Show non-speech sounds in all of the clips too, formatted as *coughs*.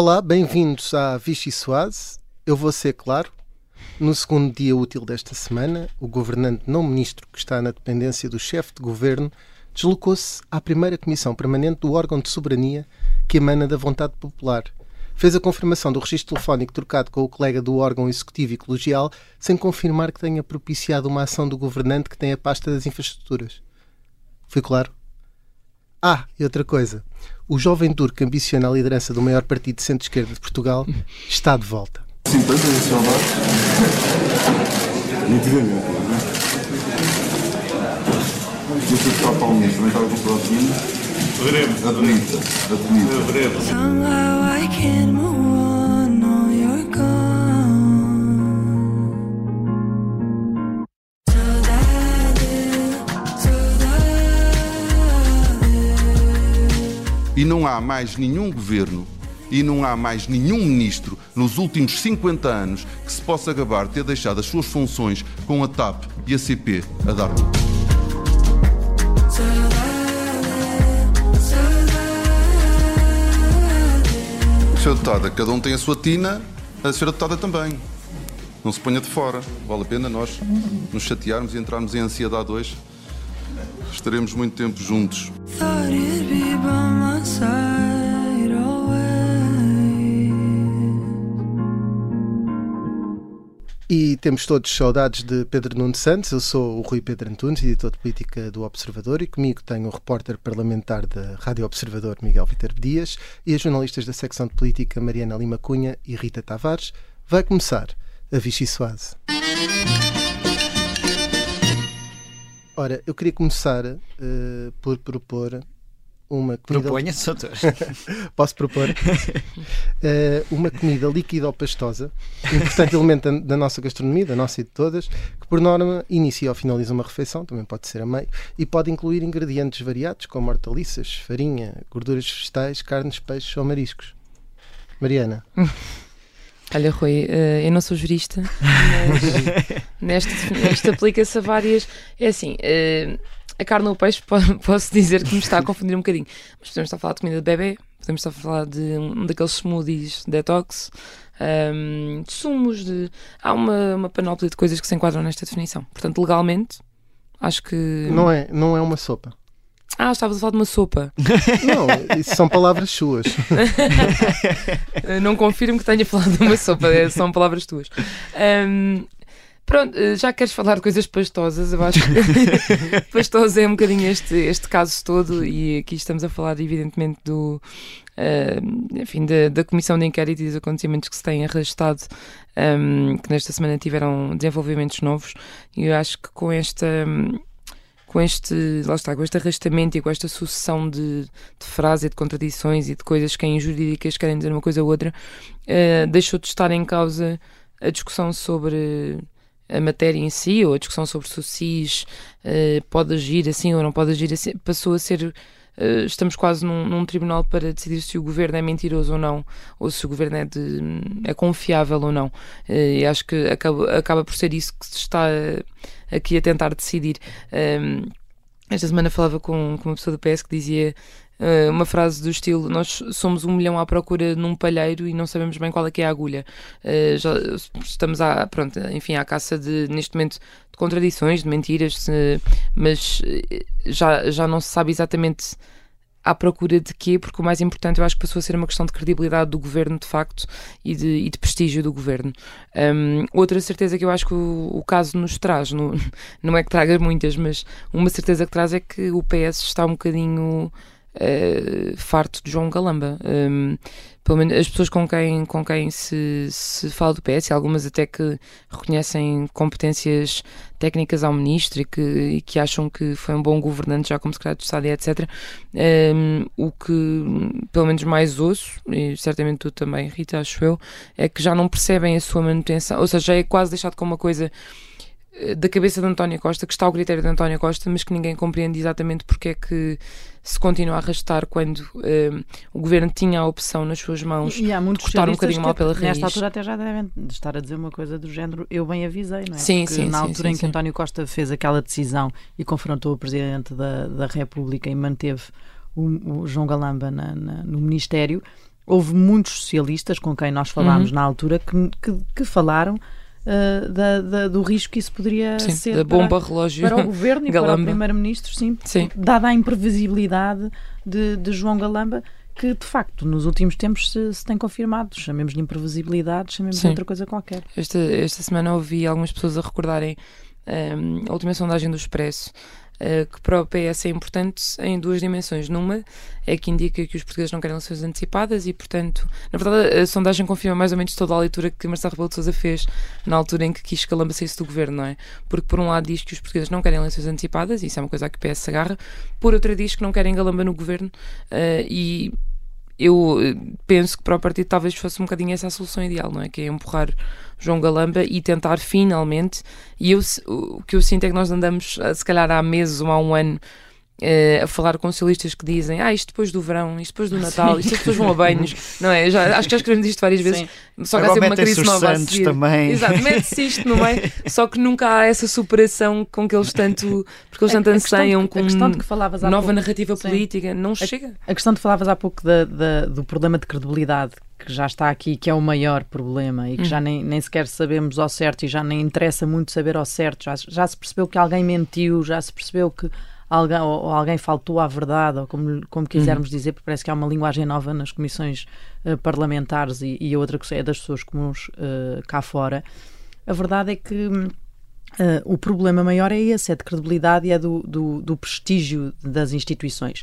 Olá, bem-vindos à Vichy Soase. Eu vou ser claro. No segundo dia útil desta semana, o governante não ministro, que está na dependência do chefe de governo, deslocou-se à primeira comissão permanente do órgão de soberania que emana da vontade popular. Fez a confirmação do registro telefónico trocado com o colega do órgão executivo e colegial, sem confirmar que tenha propiciado uma ação do governante que tem a pasta das infraestruturas. Fui claro? Ah, e outra coisa. O jovem turco ambiciona a liderança do maior partido de centro-esquerda de Portugal está de volta. Sim, tantas saudades. Nitidamente, não é? E o Sr. Palmeiras também estava com saudades Veremos. Admita, admita. Veremos. Somehow I E não há mais nenhum governo e não há mais nenhum ministro nos últimos 50 anos que se possa gabar de ter deixado as suas funções com a TAP e a CP a dar lucro. Senhora Deputada, cada um tem a sua tina, a Senhora Deputada também. Não se ponha de fora. Vale a pena nós nos chatearmos e entrarmos em ansiedade hoje. Estaremos muito tempo juntos. E temos todos saudades de Pedro Nuno Santos. Eu sou o Rui Pedro Antunes, editor de política do Observador, e comigo tenho o repórter parlamentar da Rádio Observador, Miguel Viterbo Dias, e as jornalistas da secção de política, Mariana Lima Cunha e Rita Tavares. Vai começar a Vichy Soase. Ora, eu queria começar eh, por propor uma comida... Proponha-se, doutor. *laughs* Posso propor? *laughs* Eh, uma comida líquida ou pastosa, importante elemento da, da nossa gastronomia, da nossa e de todas, que por norma inicia ou finaliza uma refeição, também pode ser a meio, e pode incluir ingredientes variados, como hortaliças, farinha, gorduras vegetais, carnes, peixes ou mariscos. Mariana, *laughs* Olha, Rui, eh, eu não sou jurista, mas *laughs* neste, neste aplica-se a várias. É assim, eh, a carne ou o peixe *laughs* po- posso dizer que me está a confundir um bocadinho. Mas podemos estar a falar de comida de bebê, podemos estar a falar de um daqueles smoothies detox, ahm, de sumos, de. Há uma, uma panóplia de coisas que se enquadram nesta definição. Portanto, legalmente, acho que. não é, não é uma sopa. Ah, estavas a falar de uma sopa. *laughs* Não, isso são palavras suas. *laughs* Uh, não confirmo que tenha falado de uma sopa, é- são palavras tuas. Ahm, pronto, uh, já queres falar de coisas pastosas, eu acho que *laughs* pastosa é um bocadinho este, este caso todo, e aqui estamos a falar, evidentemente, do. ah, enfim, da, da comissão de inquérito e dos acontecimentos que se têm arrastado, ahm, que nesta semana tiveram desenvolvimentos novos, e eu acho que com esta. hum, com este, lá está, com este arrastamento e com esta sucessão de, de frases e de contradições e de coisas que em jurídicas querem dizer uma coisa ou outra, eh, deixou de estar em causa a discussão sobre a matéria em si, ou a discussão sobre se o SIS eh, pode agir assim ou não pode agir assim, passou a ser. Eh, estamos quase num, num tribunal para decidir se o governo é mentiroso ou não, ou se o governo é, de, é confiável ou não. Eh, e acho que acaba, acaba por ser isso que se está eh, aqui a tentar decidir. Um, esta semana falava com, com uma pessoa do PS que dizia uh, uma frase do estilo: Nós somos um milhão à procura num palheiro e não sabemos bem qual é que é a agulha. Uh, já estamos à, pronto, enfim, à caça de, neste momento, de contradições, de mentiras, mas uh, já, já não se sabe exatamente à procura de quê, porque o mais importante eu acho que passou a ser uma questão de credibilidade do governo, de facto, e de, e de prestígio do governo. Um, outra certeza que eu acho que o, o caso nos traz, no- *laughs* não é que traga muitas, mas uma certeza que traz é que o PS está um bocadinho eh, farto de João Galamba. Um, pelo menos as pessoas com quem, com quem se, se fala do PS, algumas até que reconhecem competências técnicas ao ministro e que, e que acham que foi um bom governante já como secretário de Estado e etc. Um, o que pelo menos mais ouço, e certamente tu também, Rita, acho eu, é que já não percebem a sua manutenção, ou seja, já é quase deixado como uma coisa eh, da cabeça de António Costa, que está ao critério de António Costa, mas que ninguém compreende exatamente porque é que se continua a arrastar quando eh, o governo tinha a opção nas suas mãos E há muitos cortar um bocadinho mal pela raiz. Nesta altura até já devem estar a dizer uma coisa do género eu bem avisei, não é? Sim, Porque sim, na altura sim, em que sim. António Costa fez aquela decisão e confrontou o Presidente da, da República e manteve o, o João Galamba na- na- no Ministério, houve muitos socialistas com quem nós falámos Uhum. na altura que, que, que falaram uh, da- da- do risco que isso poderia Sim, ser da para- bomba relógio. para o *laughs* governo e para o Galamba. primeiro-ministro, sim, Sim. dada a imprevisibilidade de, de João Galamba, que de facto nos últimos tempos se, se tem confirmado. Chamemos-lhe imprevisibilidade, chamemos-lhe Sim. outra coisa qualquer. Esta, esta semana ouvi algumas pessoas a recordarem ehm, a última sondagem do Expresso, eh, que para o PS é importante em duas dimensões. Numa é que indica que os portugueses não querem eleições antecipadas e, portanto, na verdade, a sondagem confirma mais ou menos toda a leitura que Marcelo Rebelo de Sousa fez na altura em que quis que Calamba saísse do governo, não é? Porque, por um lado, diz que os portugueses não querem eleições antecipadas, isso é uma coisa a que o PS se agarra, por outra, diz que não querem Galamba no governo eh, e eu eh, penso que para o partido talvez fosse um bocadinho essa a solução ideal, não é? Que é empurrar João Galamba e tentar finalmente. E eu, o que eu sinto é que nós andamos, eh, se calhar há meses ou há um ano, eh, a falar com socialistas que dizem ah, isto depois do verão, isto depois do Natal, isto as pessoas vão a *laughs* banhos, não é? Já, acho que já escrevemos isto várias vezes, só que há sempre uma crise nova a seguir. também. Exato, mete-se isto no meio, só que nunca há essa superação com que eles tanto, porque eles A- tanto a anseiam a com questão de que falavas há nova pouco. narrativa Sim. política, não chega. A questão de falavas há pouco da- da- do problema de credibilidade que já está aqui, que é o maior problema e que Hum. já nem, nem sequer sabemos ao certo e já nem interessa muito saber ao certo. Já, já se percebeu que alguém mentiu, já se percebeu que alguém, ou, ou alguém faltou à verdade, ou como, como quisermos dizer, porque parece que há uma linguagem nova nas comissões eh, parlamentares e, e outra que é das pessoas comuns eh, cá fora. A verdade é que. hum, Uh, o problema maior é esse, é de credibilidade e é do, do, do prestígio das instituições.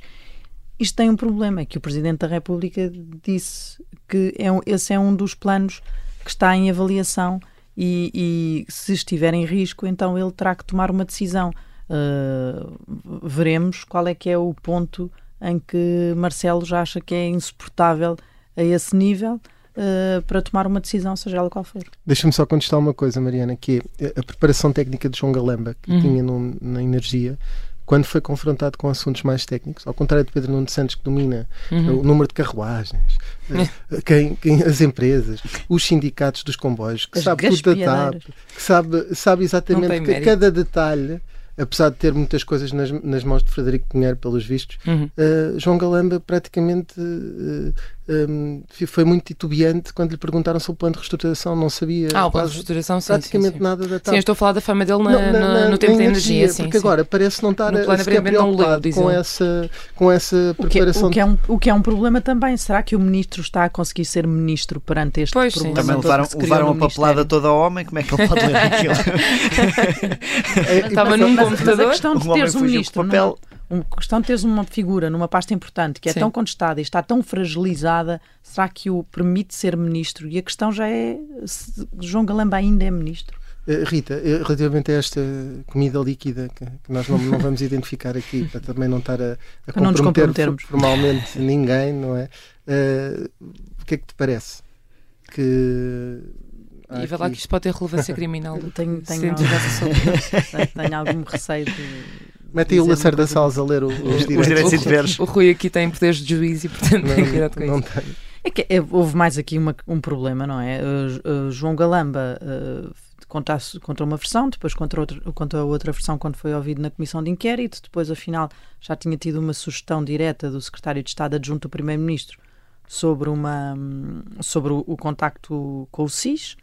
Isto tem um problema, é que o Presidente da República disse que é um- esse é um dos planos que está em avaliação e, e se estiver em risco, então ele terá que tomar uma decisão. Uh, veremos qual é que é o ponto em que Marcelo já acha que é insuportável a esse nível uh, para tomar uma decisão, seja ela qual for. Deixa-me só contestar uma coisa, Mariana, que é a preparação técnica de João Galamba, que Uhum. tinha no- na energia, quando foi confrontado com assuntos mais técnicos, ao contrário de Pedro Nuno Santos, que domina Uhum. o número de carruagens, eh, *laughs* quem, quem- as empresas, os sindicatos dos comboios, que As sabe tudo da TAP, que sabe, sabe exatamente que cada detalhe, apesar de ter muitas coisas nas, nas mãos de Frederico Pinheiro, pelos vistos, Uhum. eh, João Galamba praticamente eh, um, foi muito titubeante quando lhe perguntaram sobre o plano de reestruturação, não sabia Ah, o plano de reestruturação, sim, praticamente sim, sim. nada da TAP. Sim, estou a falar da fama dele na- Não, na- na- no tempo da energia, sim, porque sim. agora parece não estar plano sequer aparentemente não leu, preocupado diz com ele. essa, com essa O que, é, preparação o, que é um, o que é um problema também. Será que o ministro está a conseguir ser ministro perante este Pois, sim. problema? Também levaram, levaram a papelada toda ao homem, como é que ele pode ler *laughs* aquilo? Estava Mas- num mas- computador. Mas a questão de O homem teres um ministro, papel. Um- a questão de teres uma figura numa pasta importante que é Sim. tão contestada e está tão fragilizada, será que o permite ser ministro? E a questão já é se João Galamba ainda é ministro. Eh, Rita, eh, relativamente a esta comida líquida que, nós não, não vamos identificar aqui, para também não estar a, a comprometer formalmente ninguém, não é? Eh, o que é que te parece? Que E vai lá que isto pode ter relevância criminal. Tenho, tenho, *laughs* sopa. tenho algum receio de. Mete aí o Lacerda Salles a ler o- os *laughs* Os direitos. direitos O- e deveres. O Rui aqui tem poderes de juízo e, portanto, tem cuidado com não, não isso. tem. É que é, houve mais aqui uma- um problema, não é? Uh, uh, João Galamba uh, conta, a- conta uma versão, depois conta outra, conta outra versão quando foi ouvido na comissão de inquérito, depois, afinal, já tinha tido uma sugestão direta do secretário de Estado adjunto do Primeiro-Ministro sobre, uma, sobre o, o contacto com o SIS,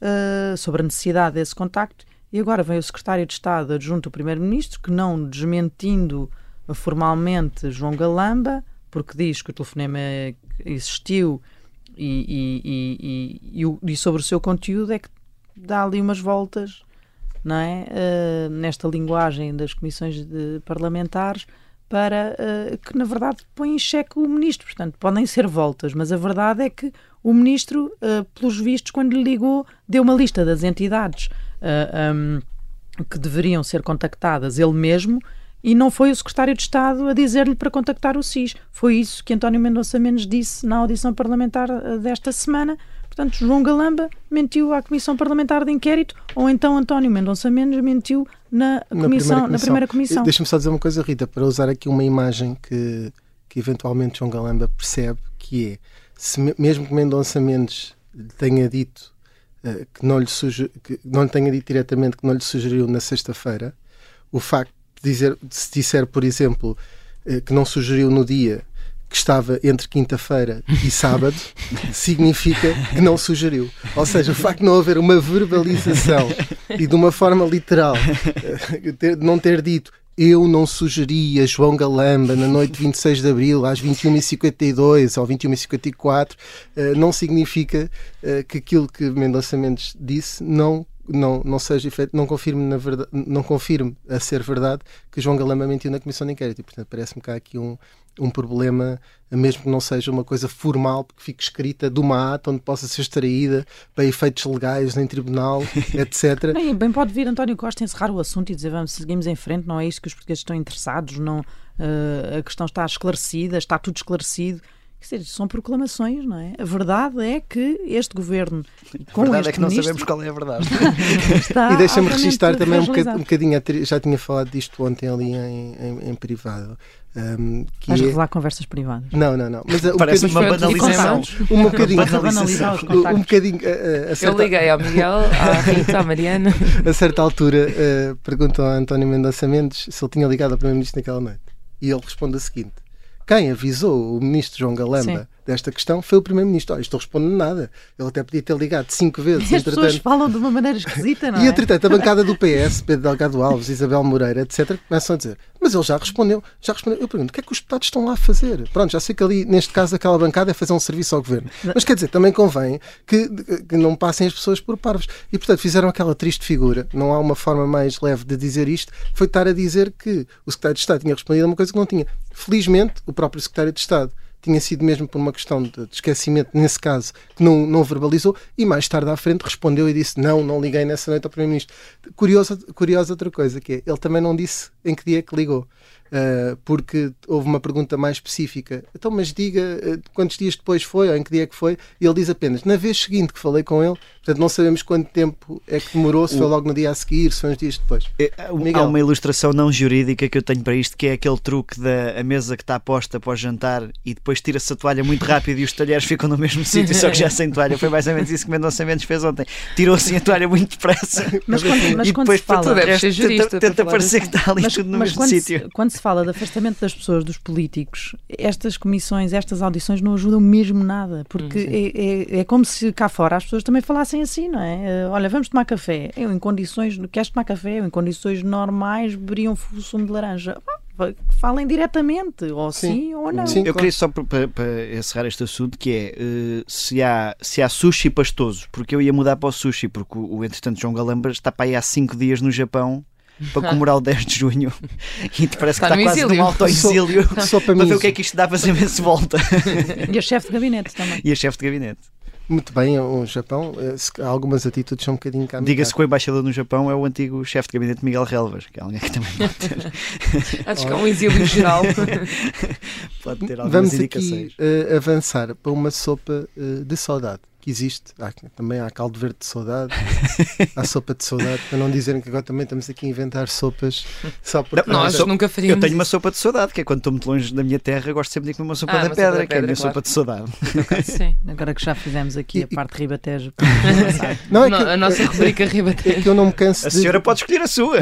uh, sobre a necessidade desse contacto, e agora vem o secretário de Estado adjunto do Primeiro-Ministro, que não desmentindo formalmente João Galamba, porque diz que o telefonema existiu e, e, e, e, sobre o seu conteúdo é que dá ali umas voltas não é? Eh, nesta linguagem das comissões parlamentares para eh, que na verdade põe em xeque o ministro, portanto podem ser voltas, mas a verdade é que o ministro, eh, pelos vistos, quando lhe ligou, deu uma lista das entidades eh, um, que deveriam ser contactadas ele mesmo e não foi o secretário de Estado a dizer-lhe para contactar o SIS. Foi isso que António Mendonça Mendes disse na audição parlamentar eh, desta semana. Portanto, João Galamba mentiu à Comissão Parlamentar de Inquérito ou então António Mendonça Mendes mentiu na, comissão, na primeira comissão. Deixa-me só dizer uma coisa, Rita, para usar aqui uma imagem que, que eventualmente João Galamba percebe, que é, se me- mesmo que Mendonça Mendes tenha dito que, não lhe suge- que não lhe tenha dito diretamente que não lhe sugeriu na sexta-feira, o facto de, dizer, de se disser, por exemplo, eh, que não sugeriu no dia que estava entre quinta-feira e sábado *laughs* significa que não sugeriu. Ou seja, o facto de não haver uma verbalização e de uma forma literal, eh, não ter dito eu não sugeria João Galamba na noite de 26 de Abril às 21h52 ou 21h54, eh, não significa eh, que aquilo que Mendonça Mendes disse não não, não seja efeito, não confirme, na verdade, não confirme a ser verdade que João Galamba mentiu na comissão de inquérito. E, portanto, parece-me que há aqui um, um problema, mesmo que não seja uma coisa formal, que fique escrita de uma ata onde possa ser extraída para efeitos legais em tribunal, *laughs* etc. Bem, bem pode vir António Costa encerrar o assunto e dizer vamos, seguimos em frente, não é isto que os portugueses estão interessados, não, eh, a questão está esclarecida, está tudo esclarecido. Quer dizer, são proclamações, não é? A verdade é que este governo, A com verdade este é que não ministro, sabemos qual é a verdade. *laughs* E deixa-me registar também um bocadinho, um bocadinho a já tinha falado disto ontem ali em, em- em privado. Um, que Vais é- revelar conversas privadas. Não, não, não. Mas uh, um Parece uma banalização. um bocadinho, os um bocadinho uh, uh, a Eu certa- liguei ao Miguel, *laughs* à Rita, à Mariana. a certa altura uh, perguntam a António Mendonça Mendes se ele tinha ligado ao Primeiro-Ministro naquela noite. E ele responde o seguinte: quem avisou o Ministro João Galamba Sim. Desta questão foi o Primeiro-Ministro. Olha, estou respondendo nada. Ele até podia ter ligado cinco vezes, E *laughs* as pessoas entretanto. falam de uma maneira esquisita, não E é? entretanto, a bancada do PS, Pedro Delgado Alves, Isabel Moreira, etc., começam a dizer: Mas ele já respondeu, já respondeu. Eu pergunto: o que é que os deputados estão lá a fazer? Pronto, já sei que ali, neste caso, aquela bancada é fazer um serviço ao governo. Mas quer dizer, também convém que, que não passem as pessoas por parvos. E portanto, fizeram aquela triste figura. Não há uma forma mais leve de dizer isto. Foi estar a dizer que o secretário de Estado tinha respondido a uma coisa que não tinha. Felizmente, o próprio secretário de Estado tinha sido mesmo por uma questão de esquecimento, nesse caso, que não, não verbalizou, e mais tarde à frente respondeu e disse: Não, não liguei nessa noite ao Primeiro-Ministro. Curiosa, curiosa outra coisa, que é, ele também não disse em que dia é que ligou. Uh, porque houve uma pergunta mais específica. Então, mas diga uh, quantos dias depois foi ou em que dia é que foi? E ele diz apenas: na vez seguinte que falei com ele, portanto, não sabemos quanto tempo é que demorou, se foi logo no dia a seguir, se foi uns dias depois. É, Há uma ilustração não jurídica que eu tenho para isto, que é aquele truque da a mesa que está posta para o jantar e depois tira-se a toalha muito rápido e os talheres ficam no mesmo *laughs* sítio, só que já sem toalha. Foi mais ou menos isso que Mendonça Mendes fez ontem. Tirou assim a toalha muito depressa. Mas quando, mas e quando depois se para fala. todo o ser jurista tenta, para tenta parecer assim. que está ali Mas, tudo no mas mesmo quando, sítio. se, quando se fala de afastamento das pessoas, dos políticos, estas comissões, estas audições não ajudam mesmo nada, porque Hum, é, é, é como se cá fora as pessoas também falassem assim, não é? Eh, Olha, vamos tomar café. Eu, em condições, queres tomar café? Eu, em condições normais, beberiam fu- sumo de laranja. Falem diretamente, ou sim, Sim. ou não. Sim. Eu queria só para, encerrar este assunto que é eh, se, há, se há sushi pastoso, porque eu ia mudar para o sushi, porque o, o entretanto João Galamba está para aí há 5 dias no Japão para comemorar o 10 de junho *laughs* e te parece que Está está no quase exílio. num auto-exílio Só para ver o que é que isto dá para saber se volta. *laughs* E a chefe de gabinete também. E a chefe de gabinete. muito bem, o Japão, eh, algumas atitudes são um bocadinho kamikaze. Diga-se que o embaixador no Japão é o antigo chefe de gabinete Miguel Relvas, que é alguém que também pode ter, *laughs* Acho que é um exílio geral. pode ter algumas Vamos indicações. aqui eh, avançar para uma sopa eh, de saudade que existe. Há- também há caldo verde de saudade, *laughs* há sopa de saudade, para não dizerem que agora também estamos aqui a inventar sopas só porque. Não, Nós nunca Eu faríamos tenho uma sopa de saudade, que é quando estou muito longe da minha terra, gosto sempre de comer uma sopa Ah, da uma sopa pedra, da que é a pedra, minha claro. sopa de saudade. Sim. *laughs* Agora que já fizemos aqui a E- parte de ribatejo. *laughs* Não, é que, a nossa rubrica é ribatejo. que eu não me canso A de, senhora pode escolher a sua.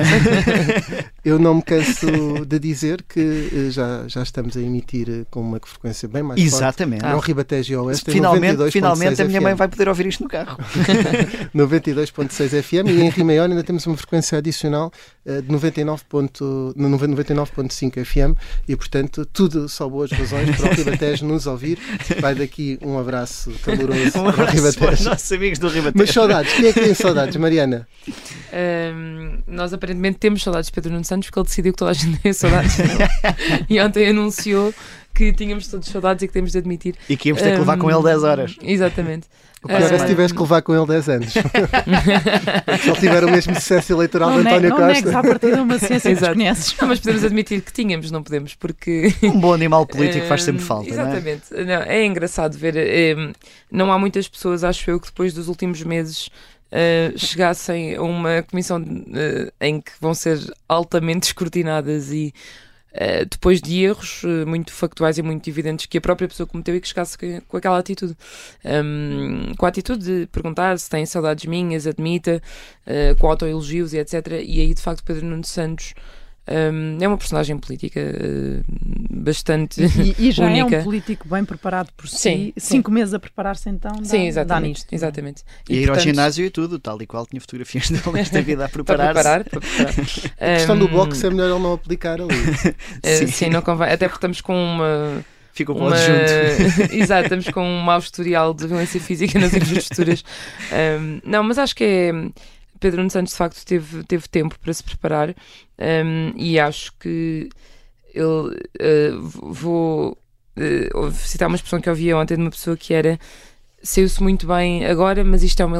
eu não me canso de dizer que eh, já, já estamos a emitir eh, com uma frequência bem mais Exatamente. forte. Não Ribatejo e Oeste, em finalmente, 92.6 finalmente a minha mãe Vai poder ouvir isto no carro. *laughs* 92.6 FM e em Rio Maior ainda temos uma frequência adicional eh, de 99 ponto- no 99.5 FM e portanto tudo só boas razões para o Ribatejo nos ouvir. Vai daqui um abraço caloroso Um para o abraço para os Ribatejo. nossos amigos do Ribatejo. Mas saudades, quem é que tem saudades, Mariana? Ahm, nós aparentemente temos saudades de Pedro Nuno Santos porque ele decidiu que toda a gente *laughs* tem saudades dele. e ontem anunciou que tínhamos todos saudades e que temos de admitir. E que íamos ter que levar com ele 10 horas. Exatamente. O pior é se Ah, tivesse que levar com ele 10 anos. *laughs* se ele tiver o mesmo sucesso eleitoral Não, de António não negues à Costa. partida uma ciência que Exato. Não, mas podemos admitir que tínhamos, não podemos, porque. Um bom animal político faz sempre Hum, falta, não é? Exatamente. Não, é engraçado ver. hum, não há muitas pessoas, acho eu, que depois dos últimos meses uh, chegassem a uma comissão uh, em que vão ser altamente *laughs* escrutinadas e. uh, depois de erros uh, muito factuais e muito evidentes que a própria pessoa cometeu e que chegasse com, aquela atitude. Um, com a atitude de perguntar se tem saudades minhas, admita, uh, com autoelogios e etc. E aí, de facto, Pedro Nuno Santos Um, é uma personagem política uh, bastante E, e já é única. um político bem preparado por si. Sim, sim. Cinco meses a preparar-se então dá, Sim, dá exatamente. nisto. não é? exatamente. E, ir ao portanto, ginásio e tudo, tal e qual tinha fotografias *laughs* dele nesta vida a *laughs* para preparar-se. preparar, para preparar. *laughs* A questão do bloco é melhor ele não aplicar ali. Sim. sim, não convém. Até porque estamos com uma. Ficou para o uma... adjunto. Exato, estamos com um mau historial de violência física nas infraestruturas. Um, não, mas acho que é. Pedro Nuno Santos de facto teve, teve tempo para se preparar um, e acho que ele uh, vou uh, citar uma expressão que eu ouvi ontem de uma pessoa que era saiu-se muito bem agora, mas isto é uma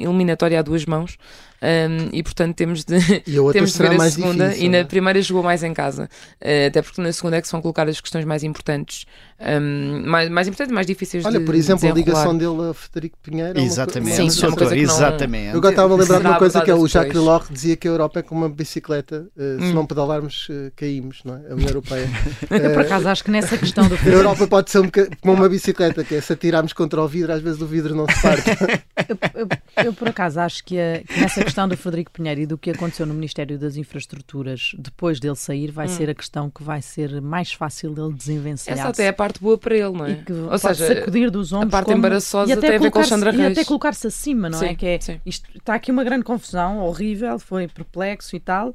eliminatória a duas mãos um, e portanto temos de, E a outra temos de ver a mais segunda difícil. e na é? primeira jogou mais em casa Eh, até porque na segunda é que são colocadas as questões mais importantes um, mais, mais importantes e mais difíceis Olha, de por exemplo, a ligação dele a Frederico Pinheiro. é uma Exatamente, co- Sim, é uma coisa- que não- exatamente. Eu agora estava a lembrar de uma coisa que é o Jacques. Delors dizia que a Europa é como uma bicicleta, eh, se Hum. não pedalarmos eh, caímos, não é? A União Europeia. *laughs* Eu, por acaso, acho que nessa questão do *laughs* a Europa pode ser um como uma bicicleta, que é se atirarmos contra o vidro, às vezes o vidro não se parte. *laughs* Eu, eu- eu, por acaso, acho que, a- que nessa questão do Frederico Pinheiro e do que aconteceu no Ministério das Infraestruturas depois dele sair, vai ser a questão que vai ser mais fácil dele desenvencilhar. essa até é a parte boa para ele não é? E que ou seja sacudir dos ombros. parte como- embaraçosa e até tem a ver com o colocar-se- Alexandra E Reis. até colocar-se acima, não é? Sim, Que é sim. isto, está aqui uma grande confusão, horrível, foi perplexo e tal.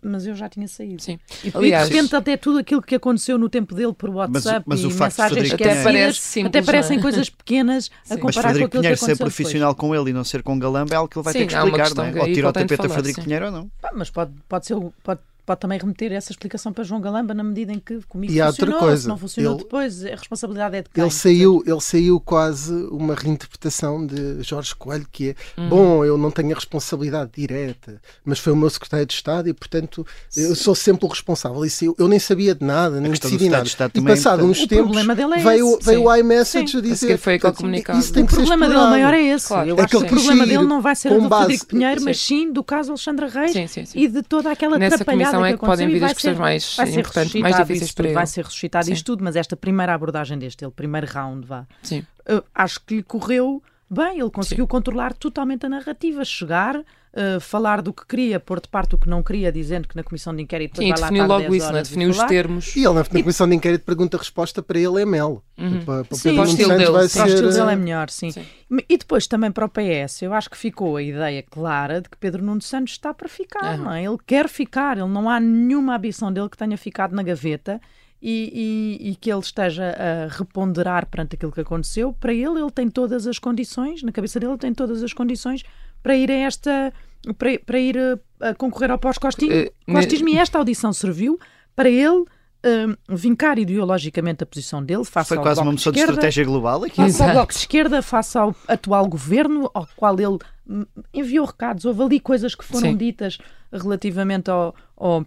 Mas eu já tinha saído. Sim. E, e Aliás- de repente até tudo aquilo que aconteceu no tempo dele por WhatsApp mas e o facto de mensagens Frederico Até parece simples, até parecem não é? coisas pequenas *laughs* a Sim. Mas comparar Frederico aquilo que Pinheiro ser profissional com ele e não ser com Galamba é algo que ele vai Sim, ter que uma explicar, não é? que Ou aí tira o a tapete a Frederico sim. Pinheiro ou não. depois. Pá, mas pode, pode, ser, o- pode, pode também remeter essa explicação para João Galamba na medida em que comigo E há outra funcionou, coisa, se não funcionou ele- depois, a responsabilidade é de quem? Ele saiu, ele saiu quase uma reinterpretação de Jorge Coelho, que é Uhum. bom, eu não tenho a responsabilidade direta, mas foi o meu secretário de Estado e, portanto, eu sou sempre o responsável. Isso eu, eu nem sabia de nada, nem decidi Estado nada. de E também é passado uns O tempos, dele é veio, esse. veio Sim. o iMessage Sim. a dizer. foi comunicado. Isso tem O que ser problema dele maior é esse. Claro. Eu É acho que o problema dele não vai ser do base- Frederico Pinheiro, Sim. mas sim do caso Alexandre Reis Sim, sim, sim. e de toda aquela Nessa atrapalhada comissão é que que podem vir as questões ser- mais importantes, mais difíceis para tudo, ele. Vai ser ressuscitado Sim. isto tudo, mas esta primeira abordagem deste, ele primeiro round, vá, Sim. eu acho que lhe correu bem, ele conseguiu controlar totalmente a narrativa, chegar, eh, falar do que queria, pôr de parte o que não queria, dizendo que na comissão de inquérito Sim, vai lá definiu estar logo 10 isso, não é? definiu os falar. termos. E ele, na, na comissão de inquérito, pergunta-resposta para ele é mel. Uhum. Para, para o Sim, para o estilo dele, vai sim. Para o estilo dele é eh, melhor, sim. Sim. E depois também para o PS, eu acho que ficou a ideia clara de que Pedro Nuno Santos está para ficar, Aham. não é? Ele quer ficar, ele não há nenhuma ambição dele que tenha ficado na gaveta e, e- e que ele esteja a reponderar perante aquilo que aconteceu. Para ele, ele tem todas as condições, na cabeça dele, ele tem todas as condições para ir a esta. para, para ir a, a concorrer ao pós-costismo. Eh, Costismo e esta audição serviu para ele. hum, vincar ideologicamente a posição dele face Foi ao quase Bloco uma de moção de Esquerda, estratégia global aqui. face ao Exato. Bloco de Esquerda, face ao atual governo, ao qual ele hum, enviou recados. Houve ali coisas que foram Sim. ditas relativamente ao, ao-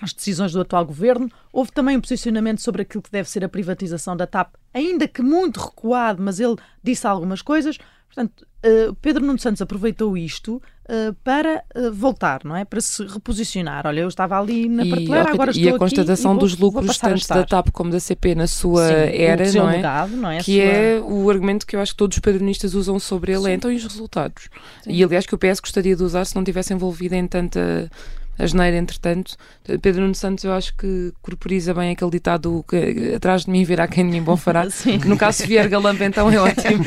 às decisões do atual governo. Houve também um posicionamento sobre aquilo que deve ser a privatização da TAP, ainda que muito recuado, mas ele disse algumas coisas. Portanto, eh, Pedro Nuno Santos aproveitou isto eh, para eh, voltar, não é? Para se reposicionar. Olha, eu estava ali na E, prateleira, agora e estou a constatação aqui e vou- dos vou lucros a tanto da TAP como da CP na sua Sim, era, não é? legado, não é? Que sua- é o argumento que eu acho que todos os pedronistas usam sobre ele, é então e os resultados? E aliás que o PS gostaria de usar se não tivesse envolvido em tanta asneira, entretanto. Pedro Nuno Santos eu acho que corporiza bem aquele ditado que atrás de mim virá quem de mim bom fará. *laughs* Sim. No caso se vier Galamba então é ótimo.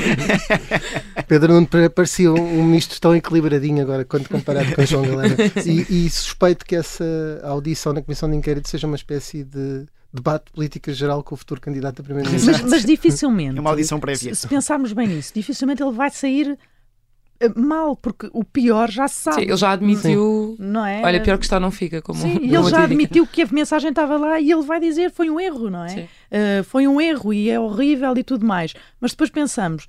*laughs* Pedro Nuno parecia um, ministro tão equilibradinho agora quando comparado com João Galera. *laughs* E, e suspeito que essa audição na Comissão de Inquérito seja uma espécie de debate de política geral com o futuro candidato a primeiro-ministro. Mas, mas dificilmente. É uma audição prévia. Se, se pensarmos bem nisso, dificilmente ele vai sair eh, mal, porque o pior já se sabe. Sim, ele já admitiu. Não é? Olha, pior que está não fica, como Sim, *laughs* ele já admitiu que a mensagem estava lá e ele vai dizer foi um erro, não é? Sim. Eh, foi um erro e é horrível e tudo mais. Mas depois pensamos,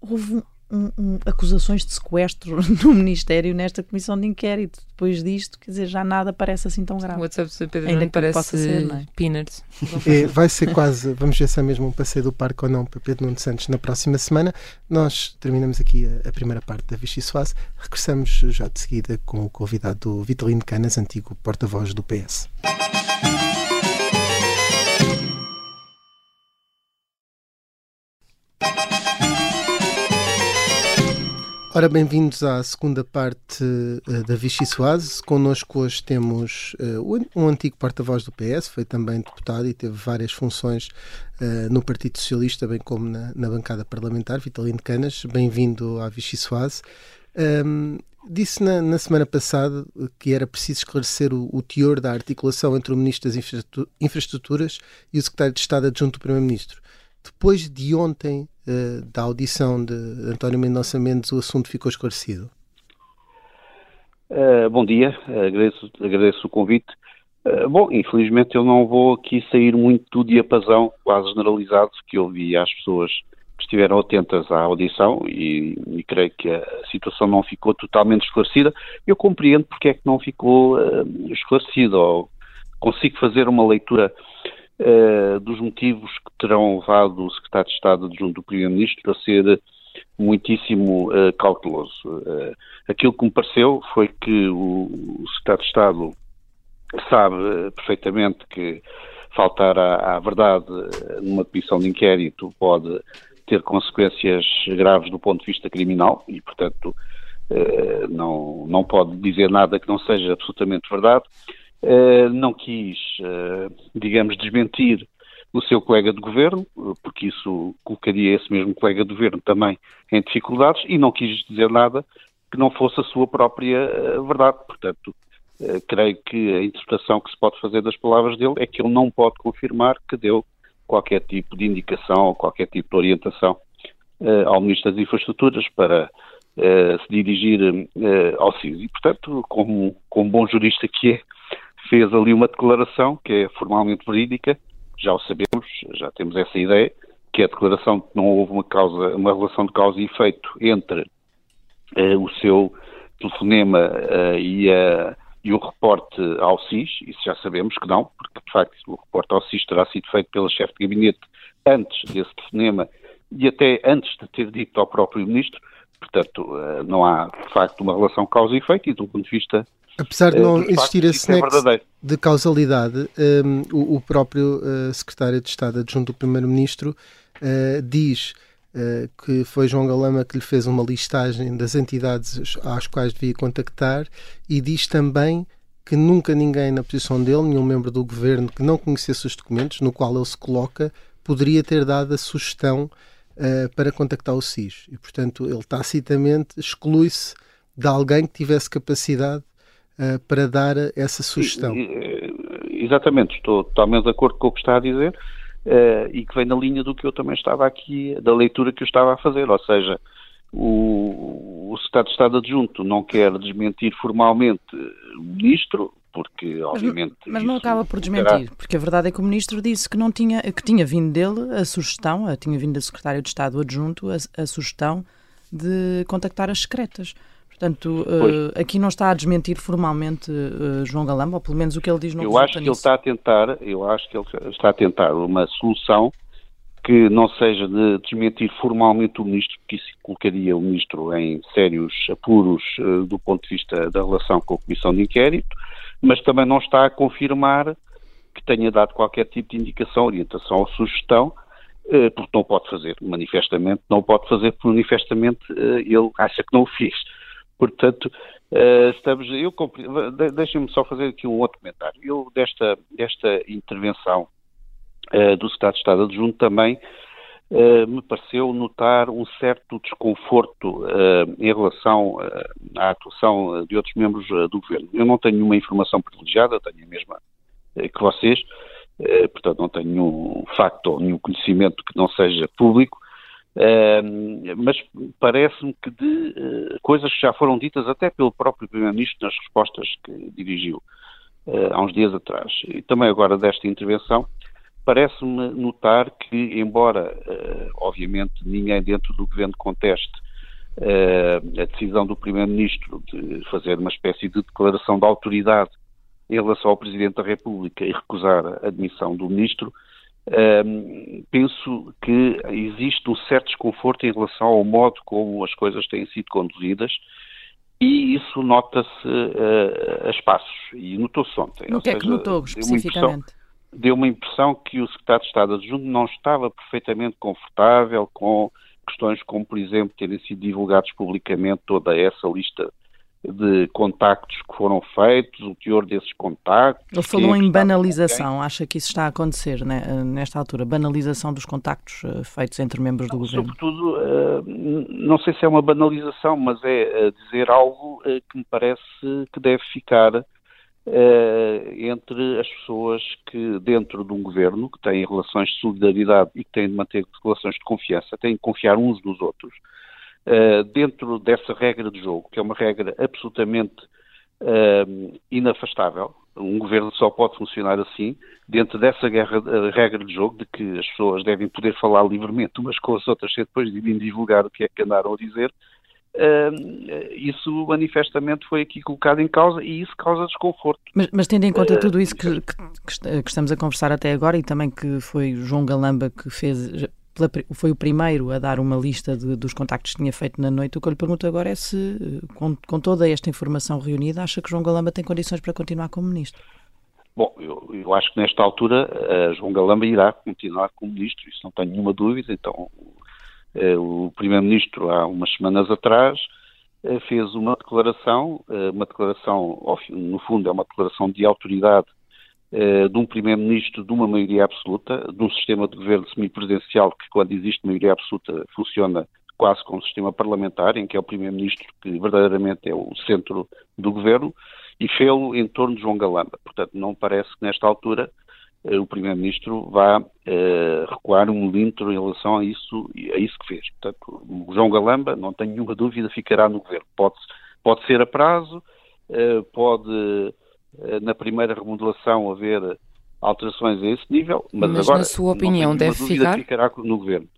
houve um- um- um- acusações de sequestro *laughs* no Ministério nesta comissão de inquérito. Depois disto, quer dizer, já nada parece assim tão O grave. WhatsApp de Pedro Ainda que possa parece ser, não é? peanuts. É, vai ser quase, vamos ver se é mesmo um passeio do parque ou não para Pedro Nuno Santos na próxima semana. Nós terminamos aqui a, a primeira parte da Vichy Soase. Regressamos já de seguida com o convidado Vitalino Canas, antigo porta-voz do PS. Ora, bem-vindos à segunda parte uh, da Vichy Soase. Connosco hoje temos uh, um antigo porta-voz do PS, foi também deputado e teve várias funções uh, no Partido Socialista, bem como na, na bancada parlamentar, Vitalino Canas. Bem-vindo à Vichy Soase. Um, disse na, na, semana passada que era preciso esclarecer o, o, teor da articulação entre o Ministro das Infraestruturas e o Secretário de Estado Adjunto do Primeiro-Ministro. Depois de ontem, uh, da audição de António Mendonça Mendes, o assunto ficou esclarecido? Uh, bom dia, agradeço, agradeço o convite. Uh, bom, infelizmente eu não vou aqui sair muito do diapasão quase generalizado que ouvi às pessoas que estiveram atentas à audição e, e, creio que a situação não ficou totalmente esclarecida. Eu compreendo porque é que não ficou uh, esclarecido, ou consigo fazer uma leitura uh, dos motivos que terão levado o secretário de Estado adjunto do Primeiro-Ministro a ser muitíssimo uh, cauteloso. aquilo que me pareceu foi que o, o secretário de Estado sabe perfeitamente que faltar à, à verdade numa comissão de inquérito pode ter consequências graves do ponto de vista criminal e, portanto, eh, não, não pode dizer nada que não seja absolutamente verdade. Eh, não quis, eh, digamos, desmentir o seu colega de governo, porque isso colocaria esse mesmo colega de governo também em dificuldades, e não quis dizer nada que não fosse a sua própria verdade. Portanto, creio que a interpretação que se pode fazer das palavras dele é que ele não pode confirmar que deu qualquer tipo de indicação ou qualquer tipo de orientação ao Ministro das Infraestruturas para se dirigir ao CIS. E, portanto, como, como bom jurista que é, fez ali uma declaração que é formalmente verídica, já o sabemos, já temos essa ideia, que é a declaração de que não houve uma, causa, uma relação de causa e efeito entre o seu telefonema e a e o reporte ao SIS, isso já sabemos que não, porque de facto o reporte ao SIS terá sido feito pela chefe de gabinete antes desse telefonema e até antes de ter dito ao próprio ministro, portanto eh, não há de facto uma relação causa e efeito e do ponto de vista Apesar de eh, não existir esse é nexo é de causalidade, um, ehm, o, o, próprio uh, secretário de Estado adjunto do Primeiro-Ministro uh, diz uh, que foi João Galama que lhe fez uma listagem das entidades às quais devia contactar e diz também que nunca ninguém na posição dele, nenhum membro do governo que não conhecesse os documentos no qual ele se coloca, poderia ter dado a sugestão uh, para contactar o SIS. E, portanto, ele tacitamente exclui-se de alguém que tivesse capacidade uh, para dar essa sugestão. Exatamente, estou totalmente de acordo com o que está a dizer uh, e que vem na linha do que eu também estava aqui, da leitura que eu estava a fazer, ou seja, o, o Secretário de Estado Adjunto não quer desmentir formalmente o Ministro, porque obviamente. Mas, mas não acaba por desmentir, porque a verdade é que o Ministro disse que não tinha, que tinha vindo dele a sugestão, tinha vindo do Secretário de Estado Adjunto a, a sugestão de contactar as secretas. Portanto, uh, aqui não está a desmentir formalmente uh, João Galamba, ou pelo menos o que ele diz não Eu acho que nisso. ele está a tentar, eu acho que ele está a tentar uma solução que não seja de desmentir formalmente o ministro, porque isso colocaria o ministro em sérios apuros uh, do ponto de vista da relação com a comissão de inquérito, mas também não está a confirmar que tenha dado qualquer tipo de indicação, orientação ou sugestão, porque não pode fazer, manifestamente, não pode fazer porque manifestamente ele acha que não o fez. Portanto, uh, estamos. Eu Deixem-me só fazer aqui um outro comentário. Eu, desta, desta intervenção do Secretário de Estado Adjunto, também uh, me pareceu notar um certo desconforto em relação à atuação de outros membros do governo. Eu não tenho nenhuma informação privilegiada, tenho a mesma que vocês, portanto, não tenho nenhum facto ou nenhum conhecimento que não seja público. Mas parece-me que de uh, coisas que já foram ditas até pelo próprio Primeiro-Ministro nas respostas que dirigiu uh, há uns dias atrás, e também agora desta intervenção, parece-me notar que, embora, uh, obviamente, ninguém dentro do governo conteste a decisão do Primeiro-Ministro de fazer uma espécie de declaração de autoridade em relação ao Presidente da República e recusar a admissão do Ministro, um, penso que existe um certo desconforto em relação ao modo como as coisas têm sido conduzidas e isso nota-se uh, a espaços e notou-se ontem. No que é que notou especificamente? Deu uma impressão que o secretário de Estado adjunto não estava perfeitamente confortável com questões como, por exemplo, terem sido divulgados publicamente toda essa lista de contactos que foram feitos, o teor desses contactos. Ele falou em banalização, acha que isso está a acontecer né, nesta altura? Banalização dos contactos uh, feitos entre membros do governo? Sobretudo, uh, não sei se é uma banalização, mas é uh, dizer algo que me parece que deve ficar entre as pessoas que, dentro de um governo, que têm relações de solidariedade e que têm de manter relações de confiança, têm de confiar uns nos outros uh, dentro dessa regra de jogo, que é uma regra absolutamente uh, inafastável, um governo só pode funcionar assim, dentro dessa guerra, regra de jogo de que as pessoas devem poder falar livremente umas com as outras sem depois de divulgar o que é que andaram a dizer, Uh, isso manifestamente foi aqui colocado em causa e isso causa desconforto. Mas, mas tendo em conta tudo isso que, que, que, estamos a conversar até agora e também que foi João Galamba que fez pela, foi o primeiro a dar uma lista de, dos contactos que tinha feito na noite. O que eu lhe pergunto agora é se, com, com toda esta informação reunida, acha que João Galamba tem condições para continuar como ministro? Bom, eu, eu acho que nesta altura uh, João Galamba irá continuar como ministro, isso não tenho nenhuma dúvida. Então, uh, o primeiro-ministro, há umas semanas atrás, uh, fez uma declaração, uma declaração, no fundo, é uma declaração de autoridade eh, de um primeiro-ministro de uma maioria absoluta, de um sistema de governo semipresidencial que, quando existe maioria absoluta, funciona quase como um sistema parlamentar, em que é o primeiro-ministro que verdadeiramente é o centro do governo, e fê-lo em torno de João Galamba. Portanto, não parece que nesta altura eh, o primeiro-ministro vá eh, recuar um milímetro em relação a isso, a isso que fez. Portanto, o João Galamba, não tenho nenhuma dúvida, ficará no governo. Pode, pode ser a prazo, pode eh, na primeira remodelação haver alterações a esse nível, mas, mas agora, na sua opinião, deve ficar? ficará no governo.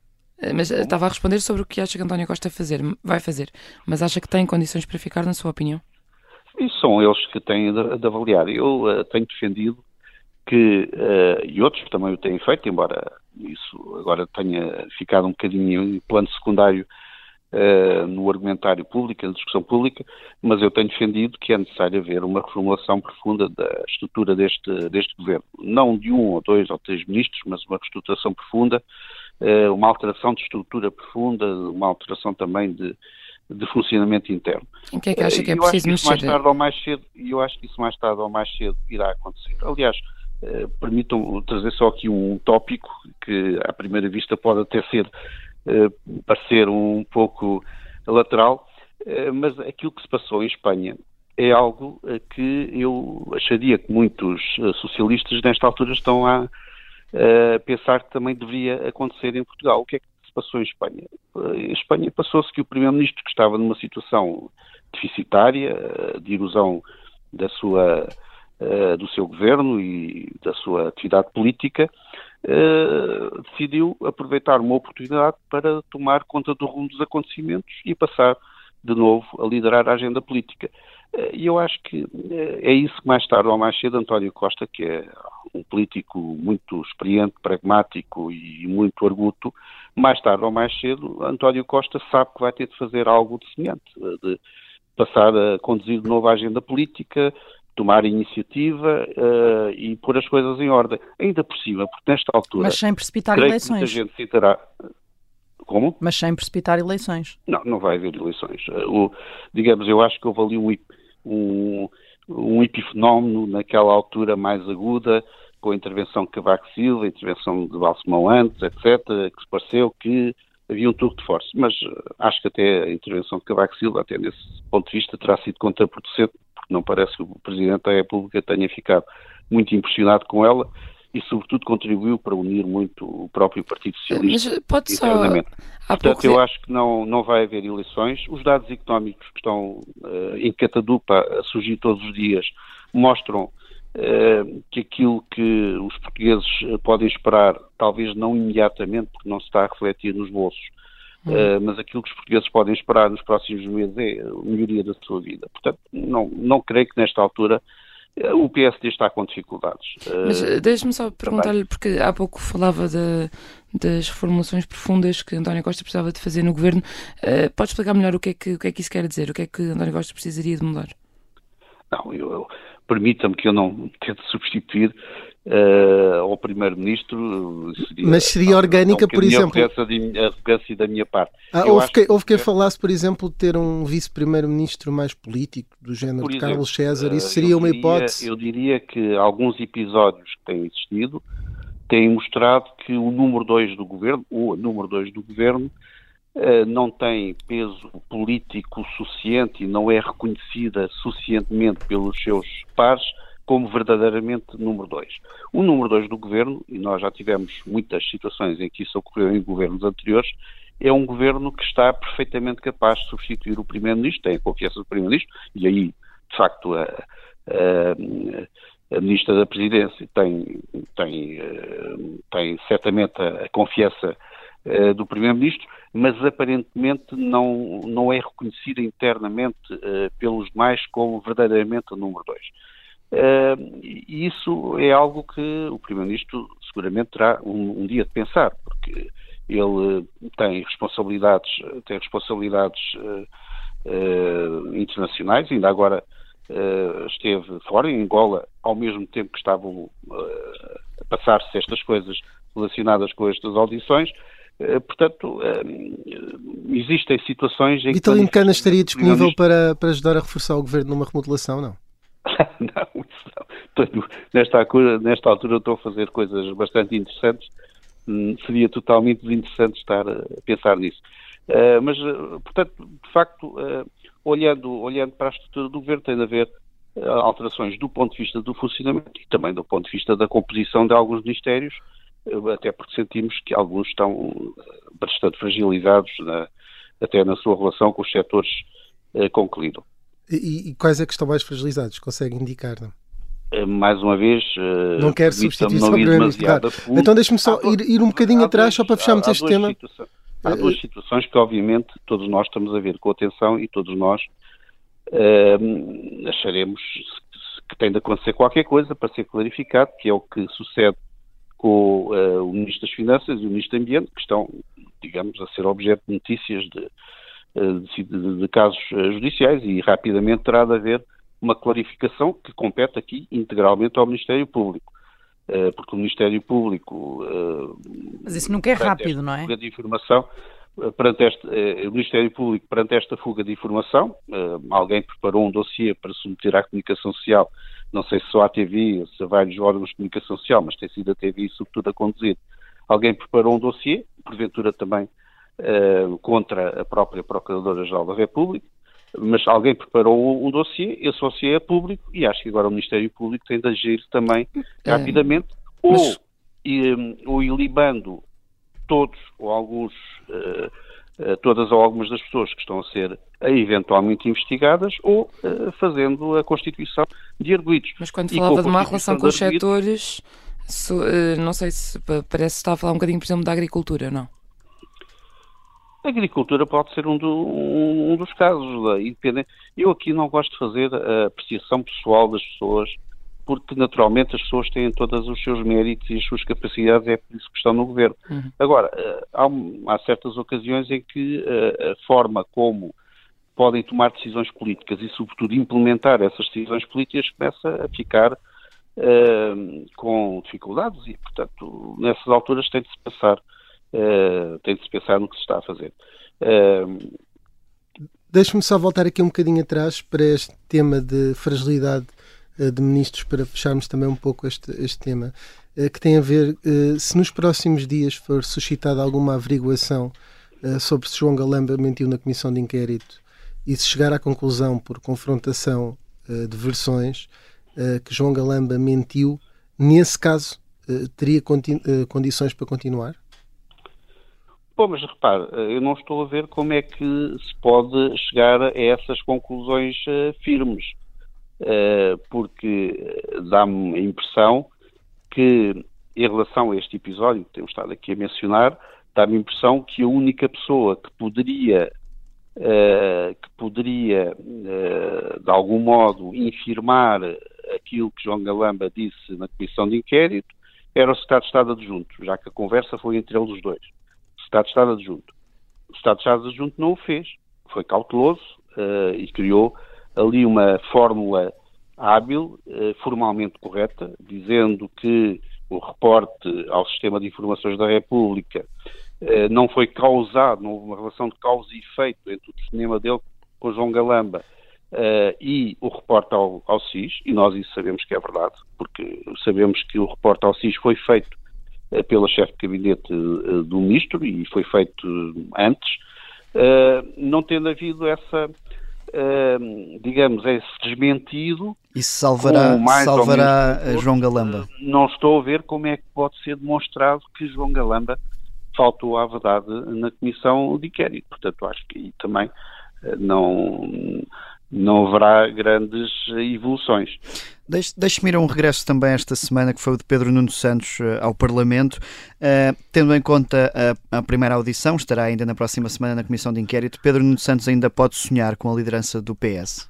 Eh, mas Como? estava a responder sobre o que acha que António Costa fazer, vai fazer, mas acha que tem condições para ficar, na sua opinião? Isso são eles que têm de, de avaliar. Eu tenho defendido que, uh, e outros também o têm feito, embora isso agora tenha ficado um bocadinho em plano secundário uh, no argumentário público, na discussão pública, mas eu tenho defendido que é necessário haver uma reformulação profunda da estrutura deste, deste governo. Não de um ou dois ou três ministros, mas uma reestruturação profunda, uh, uma alteração de estrutura profunda, uma alteração também de, de funcionamento interno. O que é que acha que é preciso mexer? Mais tarde ou mais cedo, eu acho que isso mais tarde ou mais cedo irá acontecer. Aliás, uh, permitam trazer só aqui um tópico que à primeira vista pode até ser eh, parecer um pouco lateral, eh, mas aquilo que se passou em Espanha é algo eh, que eu acharia que muitos socialistas nesta altura estão a, pensar que também deveria acontecer em Portugal. O que é que se passou em Espanha? Em Espanha passou-se que o primeiro-ministro que estava numa situação deficitária, de erosão da sua, do seu governo e da sua atividade política, uh, decidiu aproveitar uma oportunidade para tomar conta do rumo dos acontecimentos e passar de novo a liderar a agenda política. Eh, e eu acho que eh, é isso que mais tarde ou mais cedo António Costa, que é um político muito experiente, pragmático e muito arguto, mais tarde ou mais cedo António Costa sabe que vai ter de fazer algo de semelhante, de passar a conduzir de novo a agenda política, tomar iniciativa uh, e pôr as coisas em ordem. Ainda por cima, porque nesta altura. Mas sem precipitar eleições. muita gente citará. Como? Mas sem precipitar eleições. Não, não vai haver eleições. O, digamos, eu acho que houve ali um, um, um epifenómeno naquela altura mais aguda, com a intervenção de Cavaco Silva, a intervenção de Balsemão antes, etc., que se pareceu que havia um truque de força. Mas eh, acho que até a intervenção de Cavaco Silva, até nesse ponto de vista, terá sido contraproducente, não parece que o Presidente da República tenha ficado muito impressionado com ela e, sobretudo, contribuiu para unir muito o próprio Partido Socialista. Mas pode só. Portanto, eu acho que não, não vai haver eleições. Os dados económicos que estão uh, em catadupa a surgir todos os dias mostram uh, que aquilo que os portugueses podem esperar, talvez não imediatamente, porque não se está a refletir nos bolsos, Uh, mas aquilo que os portugueses podem esperar nos próximos meses é a melhoria da sua vida. Portanto, não, não creio que nesta altura uh, o PSD está com dificuldades. Uh, mas deixe-me só perguntar-lhe, porque há pouco falava de, das reformulações profundas que António Costa precisava de fazer no governo. pode explicar melhor o que, é que, o que é que isso quer dizer? O que é que António Costa precisaria de mudar? Não, eu, eu permita-me que eu não tente substituir eh, ao Primeiro-Ministro. seria- Mas seria orgânica, por exemplo- de- arrogância da minha parte. Ah, houve, que- houve quem falasse, por exemplo, de ter um vice-primeiro-ministro mais político, do género de exemplo, Carlos César. Isso eh, seria uma diria- hipótese? Eu diria que alguns episódios que têm existido têm mostrado que o número 2 do governo, ou a número 2 do governo, eh, não tem peso político suficiente e não é reconhecida suficientemente pelos seus pares como verdadeiramente número 2. O número 2 do governo, e nós já tivemos muitas situações em que isso ocorreu em governos anteriores, é um governo que está perfeitamente capaz de substituir o Primeiro-Ministro, tem a confiança do Primeiro-Ministro, e aí, de facto, a, a- a Ministra da Presidência tem, tem, eh, tem certamente a, a confiança eh, do Primeiro-Ministro, mas aparentemente não, não é reconhecida internamente eh, pelos demais como verdadeiramente o número 2. E isso é algo que o Primeiro-Ministro seguramente terá um, um dia de pensar, porque ele eh, tem responsabilidades, tem responsabilidades eh, eh, internacionais, ainda agora eh, esteve fora, em Angola, ao mesmo tempo que estavam eh, a passar-se estas coisas relacionadas com estas audições. Eh, portanto, eh, existem situações em Vitalino que... Cana estaria disponível para, para ajudar a reforçar o governo numa remodelação, não? *laughs* não, isso não. Tenho- nesta, altura, nesta altura estou a fazer coisas bastante interessantes. Hum, Seria totalmente desinteressante estar a pensar nisso. Eh, mas, eh, portanto, de facto, eh, olhando, olhando para a estrutura do governo, tem de haver eh, alterações do ponto de vista do funcionamento e também do ponto de vista da composição de alguns ministérios, até porque sentimos que alguns estão bastante fragilizados na- até na sua relação com os setores com que lidam. E, e quais é que estão mais fragilizados? Consegue indicar? Eh, mais uma vez, eh, Não quero substituição não ir demasiado claro. Então deixe-me só Há ir, ir um bocadinho atrás, dois- só para fecharmos este tema. Há duas situações que, obviamente, todos nós estamos a ver com atenção e todos nós eh, acharemos que tem de acontecer qualquer coisa para ser clarificado, que é o que sucede com eh, o Ministro das Finanças e o Ministro do Ambiente, que estão, digamos, a ser objeto de notícias de, eh, de, de casos eh, judiciais e rapidamente terá de haver uma clarificação que compete aqui integralmente ao Ministério Público. Eh, porque o Ministério Público Mas isso nunca é rápido, não é? de informação, perante este, o Ministério Público, perante esta fuga de informação, alguém preparou um dossiê para submeter à comunicação social, não sei se só à TV se a vários órgãos de comunicação social, mas tem sido a TV sobretudo a conduzir. Alguém preparou um dossiê, porventura também eh, contra a própria Procuradora-Geral da República, mas alguém preparou um dossiê, esse dossiê é público e acho que agora o Ministério Público tem de agir também É, rapidamente, mas- ou, e, ou ilibando todos ou alguns, eh, eh, todas ou algumas das pessoas que estão a ser eventualmente investigadas, ou fazendo a constituição de arguídos. Mas quando falava de má relação com os setores, não sei se pa- parece que está a falar um bocadinho, por exemplo, da agricultura, não? A agricultura pode ser um, do- um- um dos casos. Da, independente. Eu aqui não gosto de fazer a apreciação pessoal das pessoas, porque naturalmente as pessoas têm todos os seus méritos e as suas capacidades, é por isso que estão no governo. Uhum. Agora, eh, há, há certas ocasiões em que eh, a forma como podem tomar decisões políticas e, sobretudo, implementar essas decisões políticas começa a ficar eh, com dificuldades e, portanto, nessas alturas tem de se pensar, eh, tem de se pensar no que se está a fazer. Eh, Deixe-me só voltar aqui um bocadinho atrás para este tema de fragilidade eh, de ministros, para fecharmos também um pouco este, este tema, que tem a ver se nos próximos dias for suscitada alguma averiguação sobre se João Galamba mentiu na comissão de inquérito e se chegar à conclusão por confrontação de versões que João Galamba mentiu, nesse caso teria condições para continuar? Bom, mas repare, eh, eu não estou a ver como é que se pode chegar a essas conclusões eh, firmes, Eh, porque dá-me a impressão que, em relação a este episódio que temos estado aqui a mencionar, dá-me a impressão que a única pessoa que poderia, que poderia de algum modo, infirmar aquilo que João Galamba disse na comissão de inquérito era o Secretário de Estado Adjunto, já que a conversa foi entre eles os dois. O Secretário de Estado Adjunto. O Secretário de Estado Adjunto não o fez. Foi cauteloso eh, e criou ali uma fórmula hábil, eh, formalmente correta, dizendo que o reporte ao Sistema de Informações da República eh, não foi causado, não houve uma relação de causa e efeito entre o cinema dele com João Galamba eh, e o reporte ao, ao SIS, e nós isso sabemos que é verdade, porque sabemos que o reporte ao SIS foi feito pela chefe de gabinete eh, do ministro e foi feito antes, eh, não tendo havido essa, eh, digamos, esse desmentido, Isso salvará, salvará menos João Galamba. não estou a ver como é que pode ser demonstrado que João Galamba faltou à verdade na comissão de inquérito. Portanto, acho que aí também eh, não, não haverá grandes evoluções. Deixe- Deixe-me ir a um regresso também esta semana, que foi o de Pedro Nuno Santos eh, ao Parlamento. Eh, tendo em conta a, a primeira audição, estará ainda na próxima semana na Comissão de Inquérito, Pedro Nuno Santos ainda pode sonhar com a liderança do PS.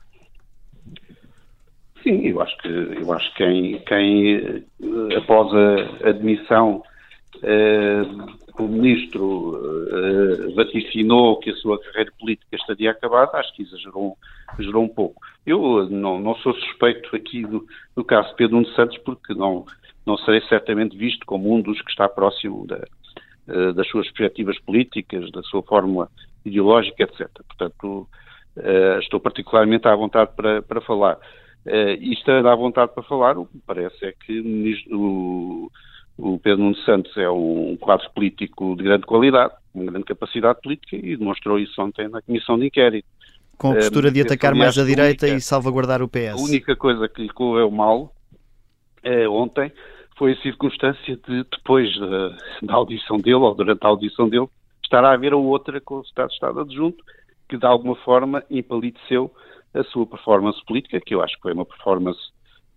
Sim, eu acho que, eu acho que quem, quem eh, após a admissão eh, o ministro eh, vaticinou que a sua carreira política estaria acabada, acho que exagerou, exagerou um pouco. Eu eh, não, não sou suspeito aqui do, do caso Pedro Nuno Santos porque não, não serei certamente visto como um dos que está próximo da, eh, das suas perspectivas políticas, da sua fórmula ideológica, etc. Portanto, eh, estou particularmente à vontade para, para falar. Eh, e estando à vontade para falar, o que me parece é que o ministro- o, o Pedro Nuno Santos é um quadro político de grande qualidade, com grande capacidade política e demonstrou isso ontem na Comissão de Inquérito. Com a Eh, postura de atacar mais a a direita única- e salvaguardar o A PS. única coisa que lhe correu mal eh, ontem foi a circunstância de, depois da, da audição dele, ou durante a audição dele, estar a haver a outra com o Estado de Estado adjunto, que de alguma forma empalideceu a sua performance política, que eu acho que foi uma performance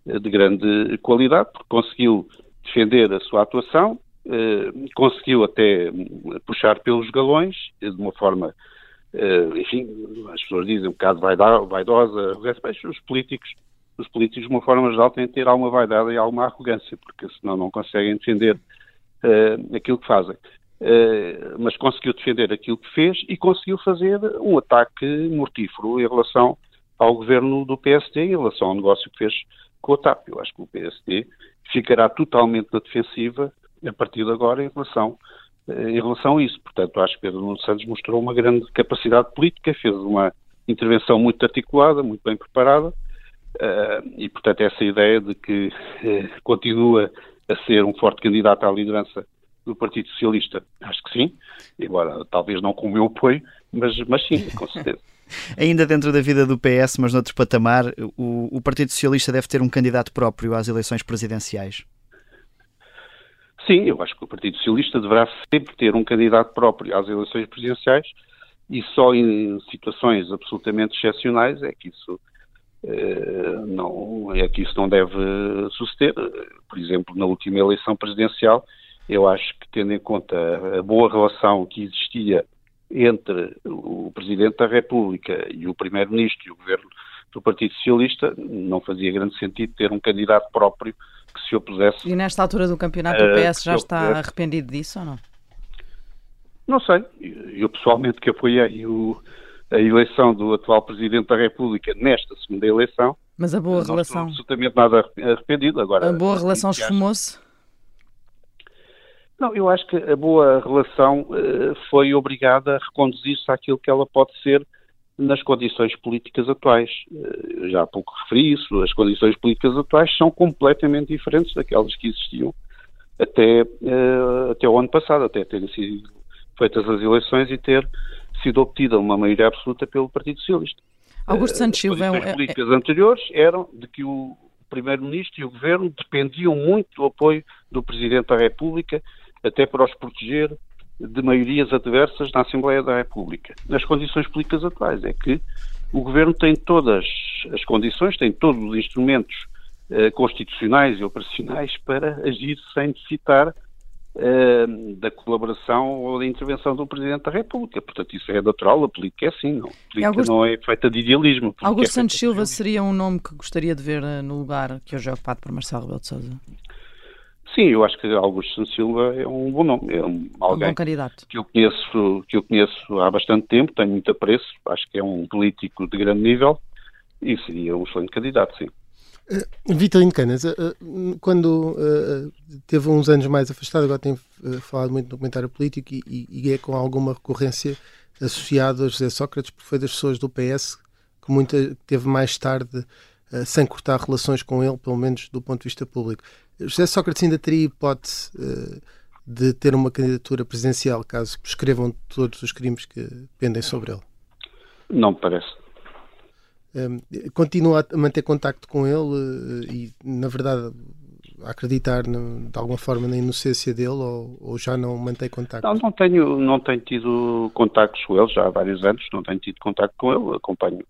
eh, de grande qualidade, porque conseguiu defender a sua atuação, eh, conseguiu até puxar pelos galões, eh, de uma forma, eh, enfim, as pessoas dizem um bocado vaidosa, mas os políticos, os políticos, de uma forma geral, têm de ter alguma vaidade e alguma arrogância, porque senão não conseguem defender aquilo que fazem. Mas conseguiu defender aquilo que fez e conseguiu fazer um ataque mortífero em relação ao governo do PSD, em relação ao negócio que fez com o TAP. Eu acho que o PSD ficará totalmente na defensiva a partir de agora em relação, eh, em relação a isso. Portanto, acho que Pedro Nuno Santos mostrou uma grande capacidade política, fez uma intervenção muito articulada, muito bem preparada, eh, e, portanto, essa ideia de que eh, continua a ser um forte candidato à liderança do Partido Socialista, acho que sim, embora talvez não com o meu apoio, mas, mas sim, com certeza. Ainda dentro da vida do PS, mas noutro patamar, o, o Partido Socialista deve ter um candidato próprio às eleições presidenciais. Sim, eu acho que o Partido Socialista deverá sempre ter um candidato próprio às eleições presidenciais e só em situações absolutamente excepcionais é que isso eh, não é que isso não deve suceder. Por exemplo, na última eleição presidencial, eu acho que tendo em conta a boa relação que existia entre o Presidente da República e o Primeiro-Ministro e o Governo do Partido Socialista, não fazia grande sentido ter um candidato próprio que se opusesse E nesta altura do campeonato o PS já está arrependido disso ou não? Não sei. Eu pessoalmente que apoiei o- a eleição do atual Presidente da República nesta segunda eleição, Mas a boa não relação, absolutamente nada arrependido. Agora, a boa relação esfumou-se? Não, eu acho que a boa relação eh, foi obrigada a reconduzir-se àquilo que ela pode ser nas condições políticas atuais. Eh, já há pouco referi isso, as condições políticas atuais são completamente diferentes daquelas que existiam até, eh, até o ano passado, até terem sido feitas as eleições e ter sido obtida uma maioria absoluta pelo Partido Socialista. Augusto Santos As Silva é um. condições é- políticas anteriores eram de que o Primeiro-Ministro e o Governo dependiam muito do apoio do Presidente da República, até para os proteger de maiorias adversas na Assembleia da República. Nas condições políticas atuais é que o Governo tem todas as condições, tem todos os instrumentos eh, constitucionais e operacionais para agir sem necessitar eh, da colaboração ou da intervenção do Presidente da República. Portanto, isso é natural, a política é assim, não. A política Augusto- não é feita de idealismo. é Augusto feita Santos Silva seria um nome que gostaria de ver eh, no lugar que hoje é ocupado por Marcelo Rebelo de Sousa. Sim, eu acho que Augusto Silva é um bom nome, é um, Um alguém bom candidato. que eu conheço que eu conheço há bastante tempo, tenho muito apreço, acho que é um político de grande nível e seria um excelente candidato, sim. Vitalino Canas, eh, eh, quando eh, teve uns anos mais afastado, agora tem falado muito no comentário político e, e- e é com alguma recorrência associado a José Sócrates, porque foi das pessoas do PS que muita, teve mais tarde, sem cortar relações com ele, pelo menos do ponto de vista público. José Sócrates ainda teria hipótese eh, de ter uma candidatura presidencial caso prescrevam todos os crimes que pendem sobre ele. Não me parece. Um, continua a manter contacto com ele eh, e, na verdade, a acreditar no- de alguma forma na inocência dele ou, ou já não mantém contacto? Não, não tenho, não tenho tido contactos com ele já há vários anos, não tenho tido contacto com ele, acompanho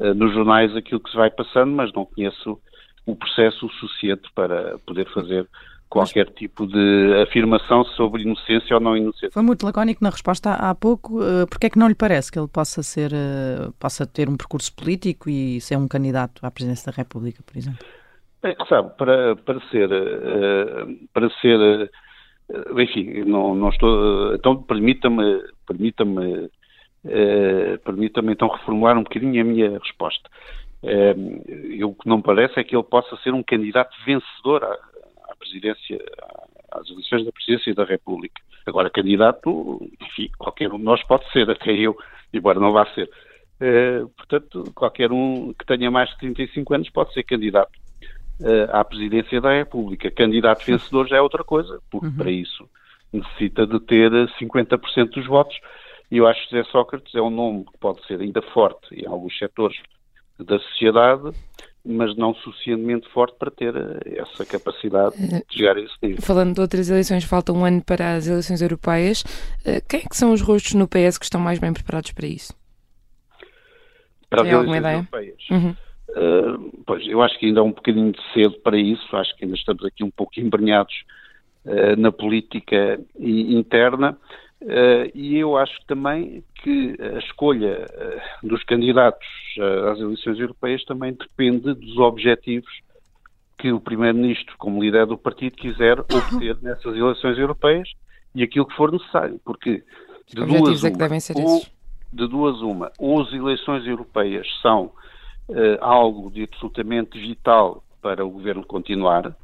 eh, nos jornais aquilo que se vai passando, mas não conheço o processo suficiente para poder fazer qualquer tipo de afirmação sobre inocência ou não inocência. Foi muito lacónico na resposta há pouco. eh, Porque é que não lhe parece que ele possa ser, eh, possa ter um percurso político e ser um candidato à presidência da República, por exemplo? É, sabe, para, para ser, eh, para ser, enfim, não, não estou, então permita-me, permita-me, permita-me então reformular um bocadinho a minha resposta. Eh, eu, o que não me parece é que ele possa ser um candidato vencedor à, à presidência, às eleições da presidência da República. Agora, candidato, enfim, qualquer um de nós pode ser, até eu, embora não vá ser. Eh, portanto, qualquer um que tenha mais de 35 anos pode ser candidato eh, à presidência da República. Candidato vencedor já é outra coisa, porque para isso necessita de ter eh, 50% dos votos. E eu acho que José Sócrates é um nome que pode ser ainda forte em alguns setores da sociedade, mas não suficientemente forte para ter eh, essa capacidade de chegar a esse nível. Falando de outras eleições, falta um ano para as eleições europeias. Eh, Quem é que são os rostos no PS que estão mais bem preparados para isso? Para as Tem alguma eleições ideia? europeias. Uhum. Uh, pois, eu acho que ainda é um bocadinho de cedo para isso, acho que ainda estamos aqui um pouco *laughs* embrenhados uh, na política interna uh, e eu acho também que a escolha uh, dos candidatos uh, às eleições europeias também depende dos objetivos que o Primeiro-Ministro, como líder do partido, quiser obter *laughs* nessas eleições europeias e aquilo que for necessário, porque de duas é uma, ser ou- de duas uma, ou as eleições europeias são algo de absolutamente vital para o governo continuar,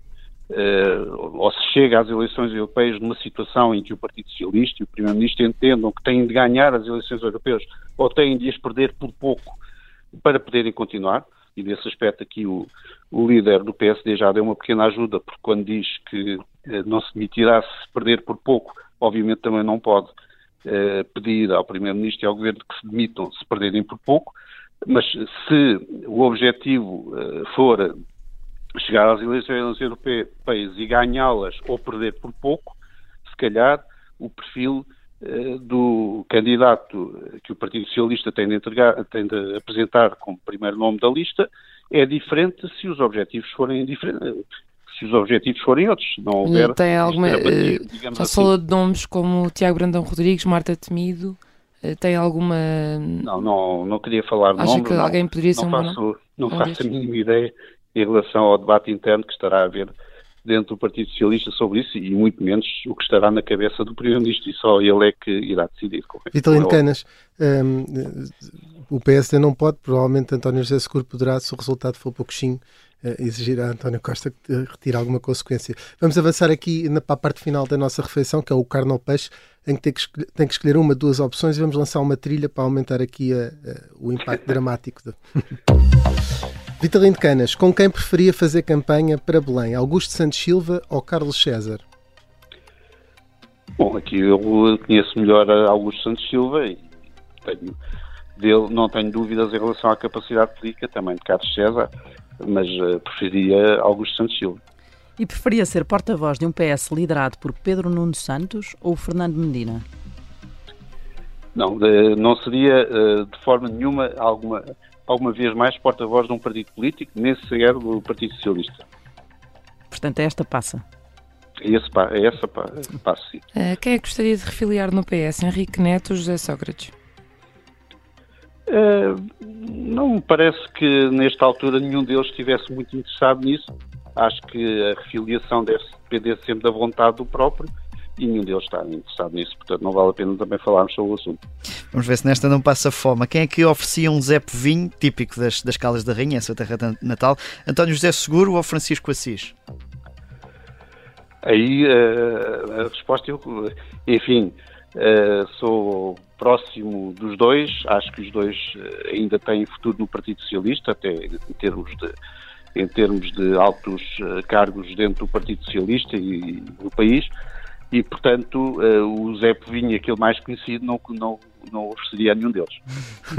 eh, ou se chega às eleições europeias numa situação em que o Partido Socialista e o Primeiro-Ministro entendam que têm de ganhar as eleições europeias ou têm de as perder por pouco para poderem continuar, e nesse aspecto aqui o, o líder do PSD já deu uma pequena ajuda, porque quando diz que eh, não se demitirá se perder por pouco, obviamente também não pode eh, pedir ao Primeiro-Ministro e ao Governo que se demitam se perderem por pouco, mas se o objetivo eh, for chegar às eleições europeias e ganhá-las ou perder por pouco, se calhar o perfil eh, do candidato que o Partido Socialista tem de, entregar, tem de apresentar como primeiro nome da lista é diferente se os objetivos forem diferentes. Se os objetivos forem outros, se não houver. Tem alguma. é eh, já se assim. falou de nomes como Tiago Brandão Rodrigues, Marta Temido. eh, Tem alguma. Não, não, não queria falar de Acha nome. que não, alguém poderia ser não um faço, não faço a mínima ideia em relação ao debate interno que estará a haver dentro do Partido Socialista sobre isso e muito menos o que estará na cabeça do Primeiro-Ministro e só ele é que irá decidir. Vitalino com- Canas, hum, o PSD não pode, provavelmente António José Seguro poderá, se o resultado for pouquinho, eh, exigir a António Costa que eh, retire alguma consequência. Vamos avançar aqui na, para a parte final da nossa refeição, que é o carne ao peixe, em que tem que, escolher, tem que escolher uma, duas opções e vamos lançar uma trilha para aumentar aqui a- a- o impacto *laughs* dramático. De... *laughs* Vitalino Canas, com quem preferia fazer campanha para Belém? Augusto Santos Silva ou Carlos César? Bom, aqui eu conheço melhor Augusto Santos Silva e tenho, dele, não tenho dúvidas em relação à capacidade política também de Carlos César, mas eh, preferiria Augusto Santos Silva. E preferia ser porta-voz de um PS liderado por Pedro Nuno Santos ou Fernando Medina? Não, não seria eh, de forma nenhuma alguma, alguma vez mais porta-voz de um partido político, nem sequer do Partido Socialista. Portanto, esta passa. É esse, é essa pa- passo, sim. Eh, Quem é que gostaria de refiliar no PS? Henrique Neto ou José Sócrates? Eh, não me parece que nesta altura nenhum deles estivesse muito interessado nisso. Acho que a refiliação deve depender sempre da vontade do próprio e nenhum deles está interessado nisso, portanto não vale a pena também falarmos sobre o assunto. Vamos ver se nesta não passa fome. Quem é que oferecia um Zé Povinho, típico das, das Calas da Rainha, essa terra natal? António José Seguro ou Francisco Assis? Aí uh, a resposta, eu, enfim, uh, sou próximo dos dois, acho que os dois uh, ainda têm futuro no Partido Socialista, até em termos de, em termos de altos cargos dentro do Partido Socialista e no país, e portanto o Zé Povinho, aquele mais conhecido, não, não, não ofereceria a nenhum deles.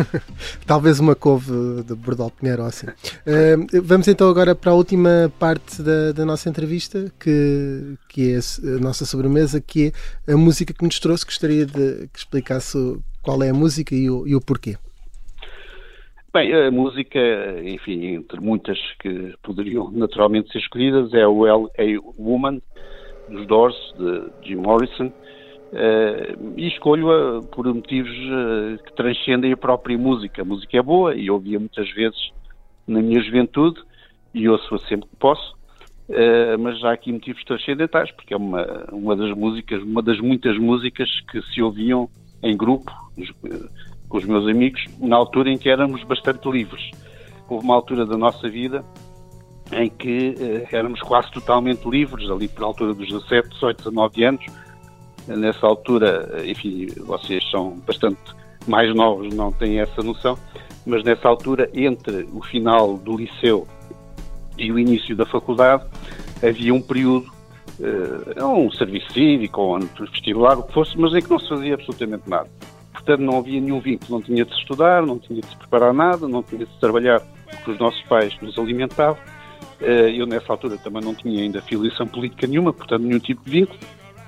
*laughs* Talvez uma couve de Bordal Pinheiro assim. Uh, vamos então agora para a última parte da, da, nossa entrevista, que, que é a nossa sobremesa, que é a música que nos trouxe. Gostaria de que explicasse qual é a música e o, e o porquê. Bem, a música, enfim, entre muitas que poderiam naturalmente ser escolhidas, é o L.A. Woman, dos Doors, de Jim Morrison, Uh, e escolho-a por motivos uh, que transcendem a própria música. A música é boa e ouvia muitas vezes na minha juventude e ouço-a sempre que posso, uh, mas há aqui motivos transcendentais, porque é uma, uma das músicas, uma das muitas músicas que se ouviam em grupo com os meus amigos, na altura em que éramos bastante livres. Houve uma altura da nossa vida em que éramos quase totalmente livres, ali por altura dos 17, 18, 19 anos, Nessa altura, enfim, vocês são bastante mais novos, não têm essa noção, mas nessa altura, entre o final do liceu e o início da faculdade, havia um período, uh, um serviço cívico ou um vestibular, o que fosse, mas em que não se fazia absolutamente nada. Portanto, não havia nenhum vínculo, não tinha de se estudar, não tinha de se preparar nada, não tinha de se trabalhar, porque os nossos pais nos alimentavam. Uh, eu, nessa altura, também não tinha ainda filiação política nenhuma, portanto, nenhum tipo de vínculo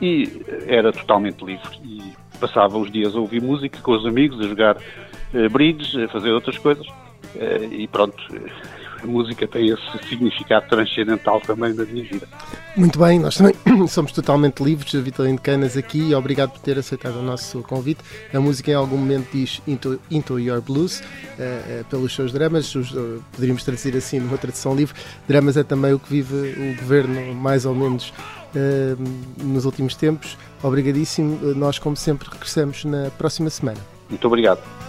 e era totalmente livre. E passava os dias a ouvir música com os amigos, a jogar uh, bridge, a fazer outras coisas. E pronto, a música tem esse significado transcendental também na minha vida. Muito bem, nós também *coughs* somos totalmente livres, a Vitalino Canas aqui, e obrigado por ter aceitado o nosso convite. A música em algum momento diz Into, Into Your Blues, uh, uh, pelos seus dramas, os, uh, poderíamos traduzir assim numa tradução livre. Dramas é também o que vive o governo, mais ou menos nos últimos tempos. Obrigadíssimo. Nós, como sempre, regressamos na próxima semana. Muito obrigado.